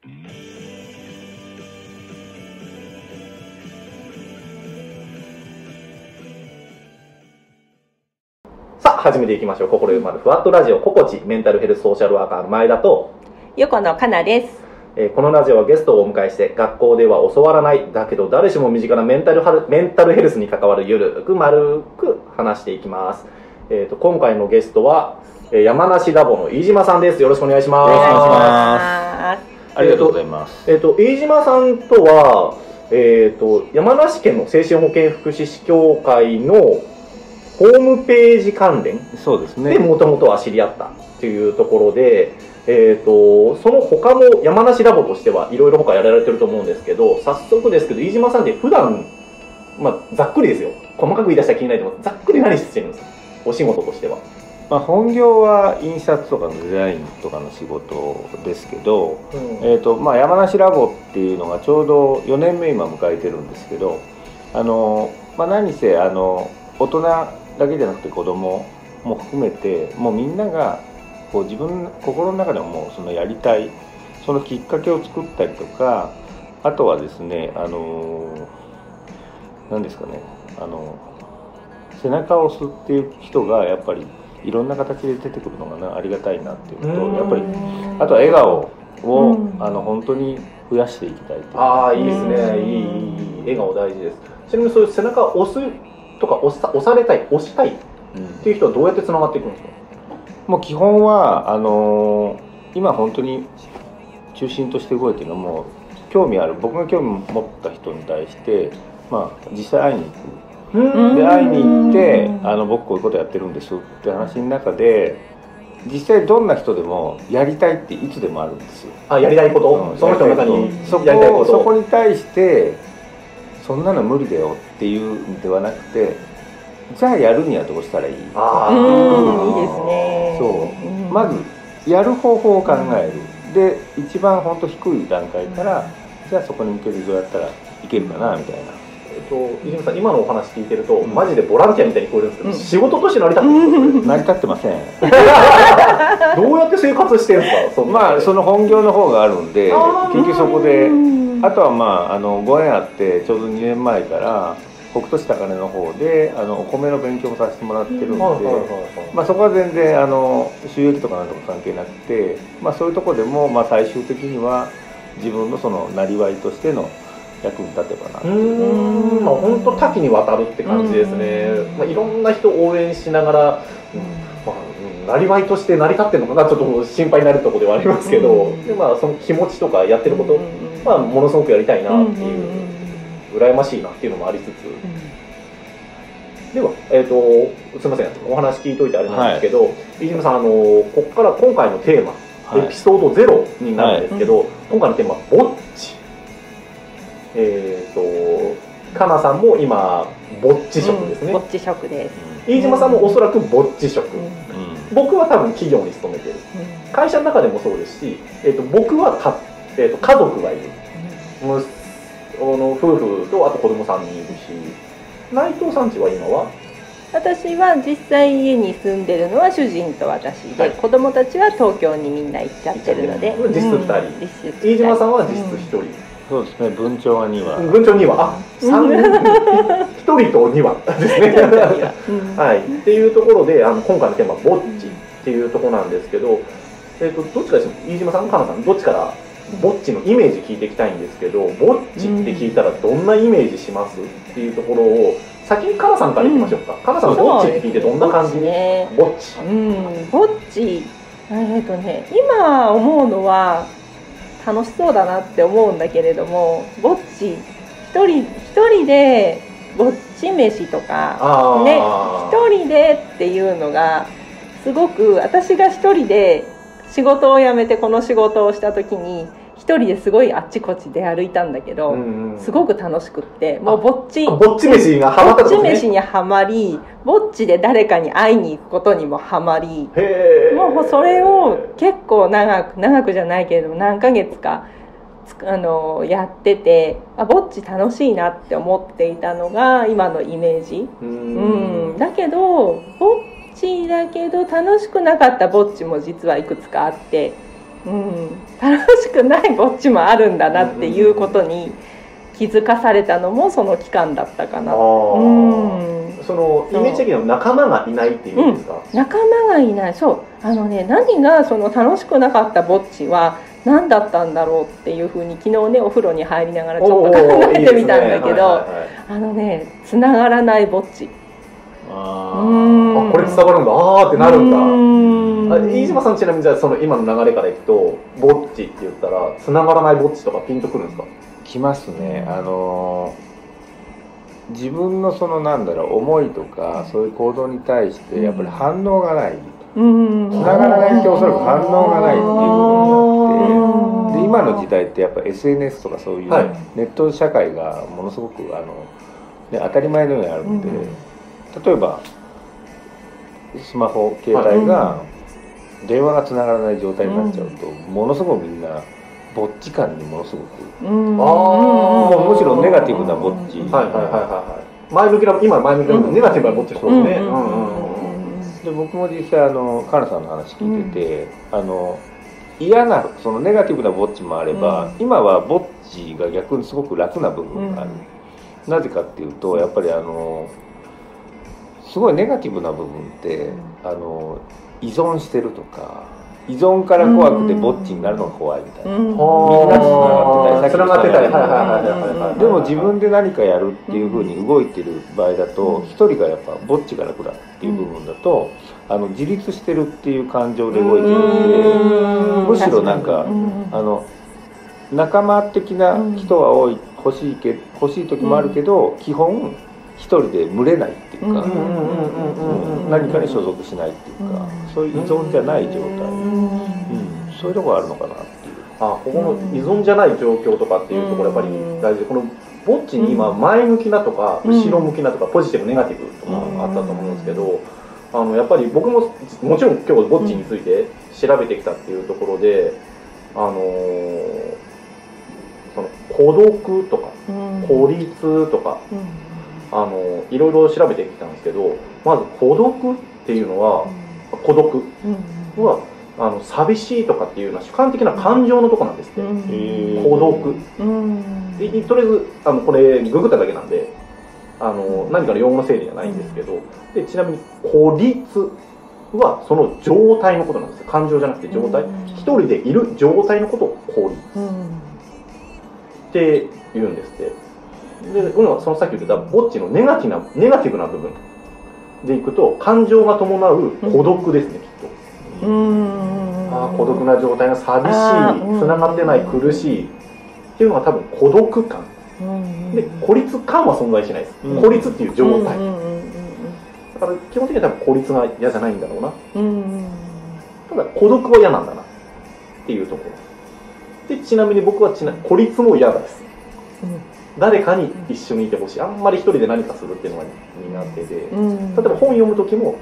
さあ始めていきましょう。心ゆまるふわっとラジオ。ココチメンタルヘルスソーシャルワーカーの前田と、横野かなです。えーこのラジオはゲストをお迎えして学校では教わらないだけど誰しも身近なメンタルハルメンタルヘルスに関わるゆるくまるく話していきます、えー、と今回のゲストは、えー山梨ラボの飯島さんです。よろしくお願いします。お願いしまあありがとうございます。えっ、と飯島さんとはえっ、と山梨県の精神保健福祉士協会のホームページ関連そうですね。でもともとは知り合ったっていうところで、えー、とその他も山梨ラボとしてはいろいろ他やられてると思うんですけど早速ですけど飯島さんって普段まあざっくりですよ細かく言い出したら気になると思ざっくり何してるんですか？お仕事としては、まあ本業は印刷とかのデザインとかの仕事ですけど、えっ、とまあ山梨ラボっていうのがちょうど4年目今迎えてるんですけど、あのまあ何せあの大人だけじゃなくて子供も含めてもうみんながこう自分の心の中でももうそのやりたいそのきっかけを作ったりとかあとはですねあの何ですかねあの背中を押すっていう人がやっぱりいろんな形で出てくるのがなありがたいなっていうのとやっぱりあとは笑顔を、うん。あの本当に増やしていきたいああいいですね。うんいいいいいい笑顔大事です。ちなみにそういう背中を押すとか押さ押されたい押したいっうんていう人はどうやってつながっていくんですか？もう基本はあのー今本当に中心として動いてるのはもう興味ある僕が興味持った人に対して、まあ、実際会いに行く。うんで会いに行ってうん。あの僕こういうことやってるんですって話の中で実際どんな人でもやりたいっていつでもあるんですよ。あやりたいこと、うん。その人の中にそこそこに対してそんなの無理だよっていうんではなくてじゃあやるにはどうしたらいい？あうん。ーいいですね。そう。うん。まずやる方法を考える。で一番本当低い段階からじゃあそこに向けてどうやったらいけるかなみたいなえっと、飯島さん今のお話聞いてると、うん。マジでボランティアみたいに聞こえるんですけど、うん。仕事として成り立ってる 成り立ってません。か どうやって生活してるんですか？まあその本業の方があるんで結局そこで。うんあとはまああのご縁あってちょうど2年前から北斗市高根の方であのお米の勉強もさせてもらってるんで、まあ、そこは全然あの収益とかなんとか関係なくて、まあ、そういうところでも、まあ、最終的には自分のそのなりわいとしての役に立てばな。ってうん。まあ本当多岐にわたるって感じですね。うん、まあ、いろんな人を応援しながら、まあうん、なりわいとして成り立ってるのかなちょっと心配になるところではありますけど、うん。でまあその気持ちとかやってること、うん。まあものすごくやりたいなっていう、羨ましいなっていうのもありつつ、では、えー、とすみません。お話聞いといてあれなんですけど、飯島さんあのここから今回のテーマ、はい。エピソードゼロになるんですけど、今回のテーマは「ぼっち」えっ、とかなさんも今ぼっち職ですね、ぼっち食です。飯島さんもおそらくぼっち職、うん。うん僕は多分企業に勤めてる。会社の中でもそうですし、えー、と僕はか、えー、と家族がいる。息あの夫婦とあと子供3人いるし内藤さんちは今は？私は実際家に住んでるのは主人と私で、はい。子供たちは東京にみんな行っちゃってるので、実質二人うん。飯島さんは実質1人、そうですね文鳥は2は、文鳥2羽あ三人1人と2羽。ですね。うん はい。っていうところであの今回のテーマ「ぼっち」っていうところなんですけど、えー、とどっちかです飯島さんかなさんどっちからぼっちのイメージ聞いていきたいんですけどぼっちって聞いたらどんなイメージします？っていうところを先にかなさんからいきましょうか、かなさんぼっちって聞いてどんな感じぼっちねぼっち。うん、ぼっち。えっとね今思うのは楽しそうだなって思うんだけれどもぼっち一人一人でぼっち飯とかあねあ一人でっていうのがすごく私が一人で仕事を辞めてこの仕事をした時に一人ですごいあっちこっち出歩いたんだけど、うんうん。すごく楽しくってもうぼっちあぼっち飯がハマったぼっち飯にはまりぼっちで誰かに会いに行くことにもはまりもうそれを結構長く長くじゃないけれども何ヶ月かつあのやっててあぼっち楽しいなって思っていたのが今のイメージ、ううんん、だけどぼっちだけど楽しくなかったぼっちも実はいくつかあってうん、楽しくないぼっちもあるんだなっていうことに気づかされたのもその期間だったかな。あうーん。そのイメージ的には仲間がいないっていう意味ですか、仲間がいない。そう。あのね何がその楽しくなかったぼっちは何だったんだろうっていうふうに昨日ねお風呂に入りながらちょっと考えてみたんだけどあのねつながらないぼっち。あうんあこれ伝わるんだ。あーってなるんだ。うん。あ飯島さんちなみにじゃあその今の流れからいくとぼっちって言ったら繋がらないぼっちとかピンとくるんですか？きますね。あの自分のそのなんだろう思いとかそういう行動に対してやっぱり反応がない。うん。繋がらないっておそらく反応がないっていう部分があってで今の時代ってやっぱ SNS とかそういうはい。ネット社会がものすごくあの、ね、当たり前のようにあるんで、うん。例えばスマホ携帯が電話がつながらない状態になっちゃうと、ものすごくみんなぼっち感にものすごくうん。あー。もうむしろネガティブなぼっち、はいはいはいはい。はい前向きな今前向きなうん。ネガティブなぼっちそうですね。ううんんうん。うんうんで僕も実際あのカナさんの話聞いてて、あの嫌なそのネガティブなぼっちもあれば、うん。今はぼっちが逆にすごく楽な部分がある、なぜかっていうとやっぱりあのすごいネガティブな部分って、あの依存してるとか依存から怖くてぼっちになるのが怖いみたいな、うん。みんなつながってたりでも自分で何かやるっていうふうに動いてる場合だと一人がやっぱぼっちが楽だっていう部分だとあの自立してるっていう感情で動いてるんでむしろなんかうんあの仲間的な人は多い欲しいけ欲しい時もあるけど基本一人で群れないっていうか何かに所属しないっていうかそういう依存じゃない状態。うん。そういうところあるのかなっていう。あここの依存じゃない状況とかっていうところやっぱり大事。でこのぼっちに今前向きなとかうん。後ろ向きなとかポジティブネガティブとかあったと思うんですけどあのやっぱり僕ももちろん今日ぼっちについて調べてきたっていうところであのーその孤独とかうん。孤立とかあのいろいろ調べてきたんですけどまず孤独っていうのは孤独。うんはあの寂しいとかっていうのは主観的な感情のとこなんですって、うん。孤独。うん。でとりあえずあのこれググっただけなんであの何かの用語の整理じゃないんですけどでちなみに孤立はその状態のことなんです。よ感情じゃなくて状態。うん。一人でいる状態のことを孤立。うん。って言うんですってで今そのさっき言ってたぼっちのネガティブなネガティブな部分でいくと感情が伴う孤独ですね、きっと。うん。ああ孤独な状態が寂しいつながってない苦しい。っていうのが多分孤独感。うん。で孤立感は存在しないです、うん。孤立っていう状態、うんうんだから基本的には多分孤立が嫌じゃないんだろうな。うんうんただ孤独は嫌なんだな。っていうところ。でちなみに僕はちな孤立も嫌です誰かに一緒にいてほしい。あんまり一人で何かするっていうのが苦手で。うん。例えば本読む時も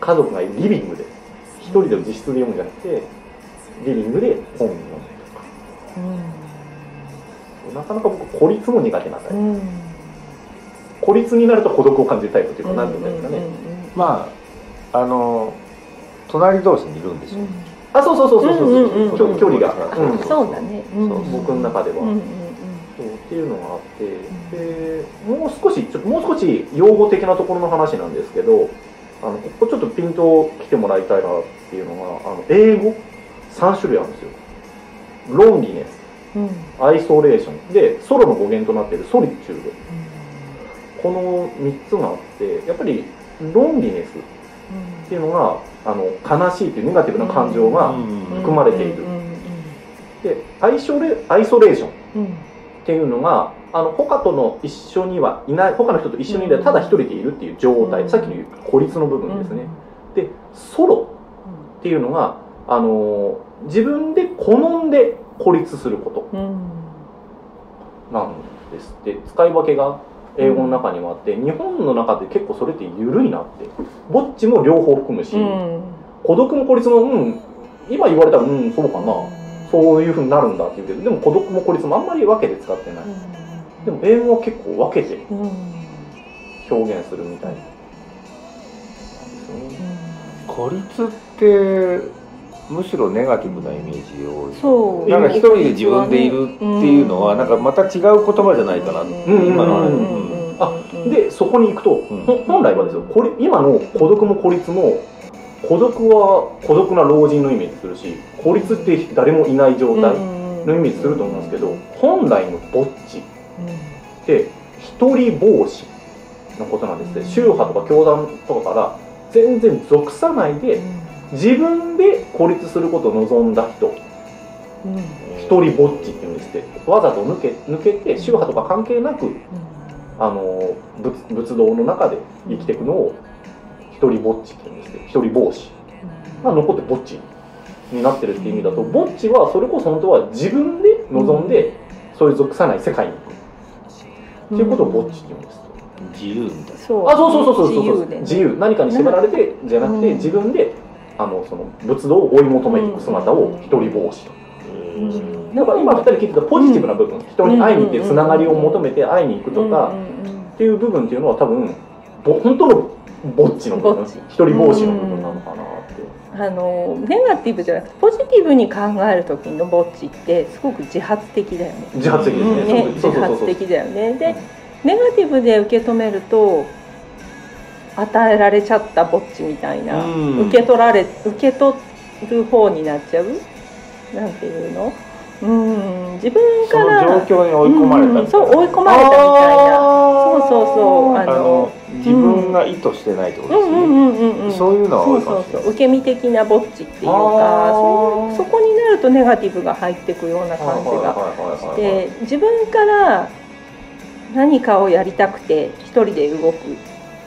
家族がリビングで一人で自室で読むんじゃなくてリビングで本を読むとか。なかなか僕孤立も苦手なタイプ、うん。孤立になると孤独を感じるタイプっていうか何て言うんですかね、まああの隣同士にいるんでしょ、あそうそうそうそうそう,、うんうんうん距距離が、うんうんそうそう僕の中では、うんうん。そうっていうのがあってでもう少しちょっともう少し用語的なところの話なんですけどあのここちょっとピンと来てもらいたいなっていうのがあの英語？3種類あるんですよ。ロンリネスうん。アイソレーション。でソロの語源となっているソリチュード。この3つがあってやっぱりロンリネスっていうのがあの悲しいっていうネガティブな感情が、含まれている。でアイソレアイソレーションっていうのがあの他との一緒にはいない他の人と一緒にいないただ一人でいるっていう状態、うん。さっきの言う孤立の部分ですね、でソロっていうのがあの自分で好んで孤立すること。なんです。って使い分けが英語の中にもあって日本の中で結構それって緩いなって。ぼっちも両方含むし、孤独も孤立もうん今言われたらうんそうかな、そういうふうになるんだって言うけどでも孤独も孤立もあんまり分けて使ってない、でも英語は結構分けて表現するみたい。なん。ですよね孤立ってむしろネガティブなイメージが多い。そう。なんか一人で自分でいるっていうのはなんかまた違う言葉じゃないかな、ん。今のうん。あでそこに行くと、本来はですよこれ今の孤独も孤立も孤独は孤独な老人のイメージするし孤立って誰もいない状態のイメージすると思うんですけど本来のぼっちって一人帽子のことなんですね。宗派とか教団とかから全然属さないで自分で孤立することを望んだ人。一人ぼっちっていうんですって。わざと抜け抜けて宗派とか関係なくあの仏仏道の中で生きていくのを一人ぼっちっていうんですけど一人帽子が残ってぼっちになってるっていう意味だとぼっちはそれこそ本当は自分で望んでそういう属さない世界に行く。っていうことをぼっちって言うんです。自由みたいなそう。あそうそうそうそう。そうそう自由でね。自由。何かに縛られてじゃなくてうん。自分であのその仏道を追い求めていく姿を一人帽子と。うん。だから今二人聞いてたポジティブな部分。人に会いに行ってつながりを求めて会いに行くとかっていう部分っていうのは多分ぼ本当のぼっちの部分ぼっち。一人帽子の部分なのかなって。あのネガティブじゃなくてポジティブに考える時のぼっちってすごく自発的だよね。自発的ですね。うん。ね自発的だよね。でネガティブで受け止めると与えられちゃったぼっちみたいな、うん。受け取られ受け取る方になっちゃう？なんていうの？うん自分から状況に追い込まれたうんそう追い込まれたみたいな。そうそうそう。あの自分が意図してないってことですね、うんそういうのはそうそうそう。受け身的なぼっちっていうかあー。そそこになるとネガティブが入ってくような感じががで自分から何かをやりたくて一人で動く。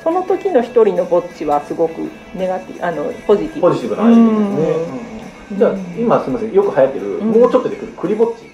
その時の一人のぼっちはすごくネガティブあのポジティブ。ポジティブなアイデアですね、うん。じゃあ今すみません。よく流行ってる、うん。もうちょっとでくるクリぼっち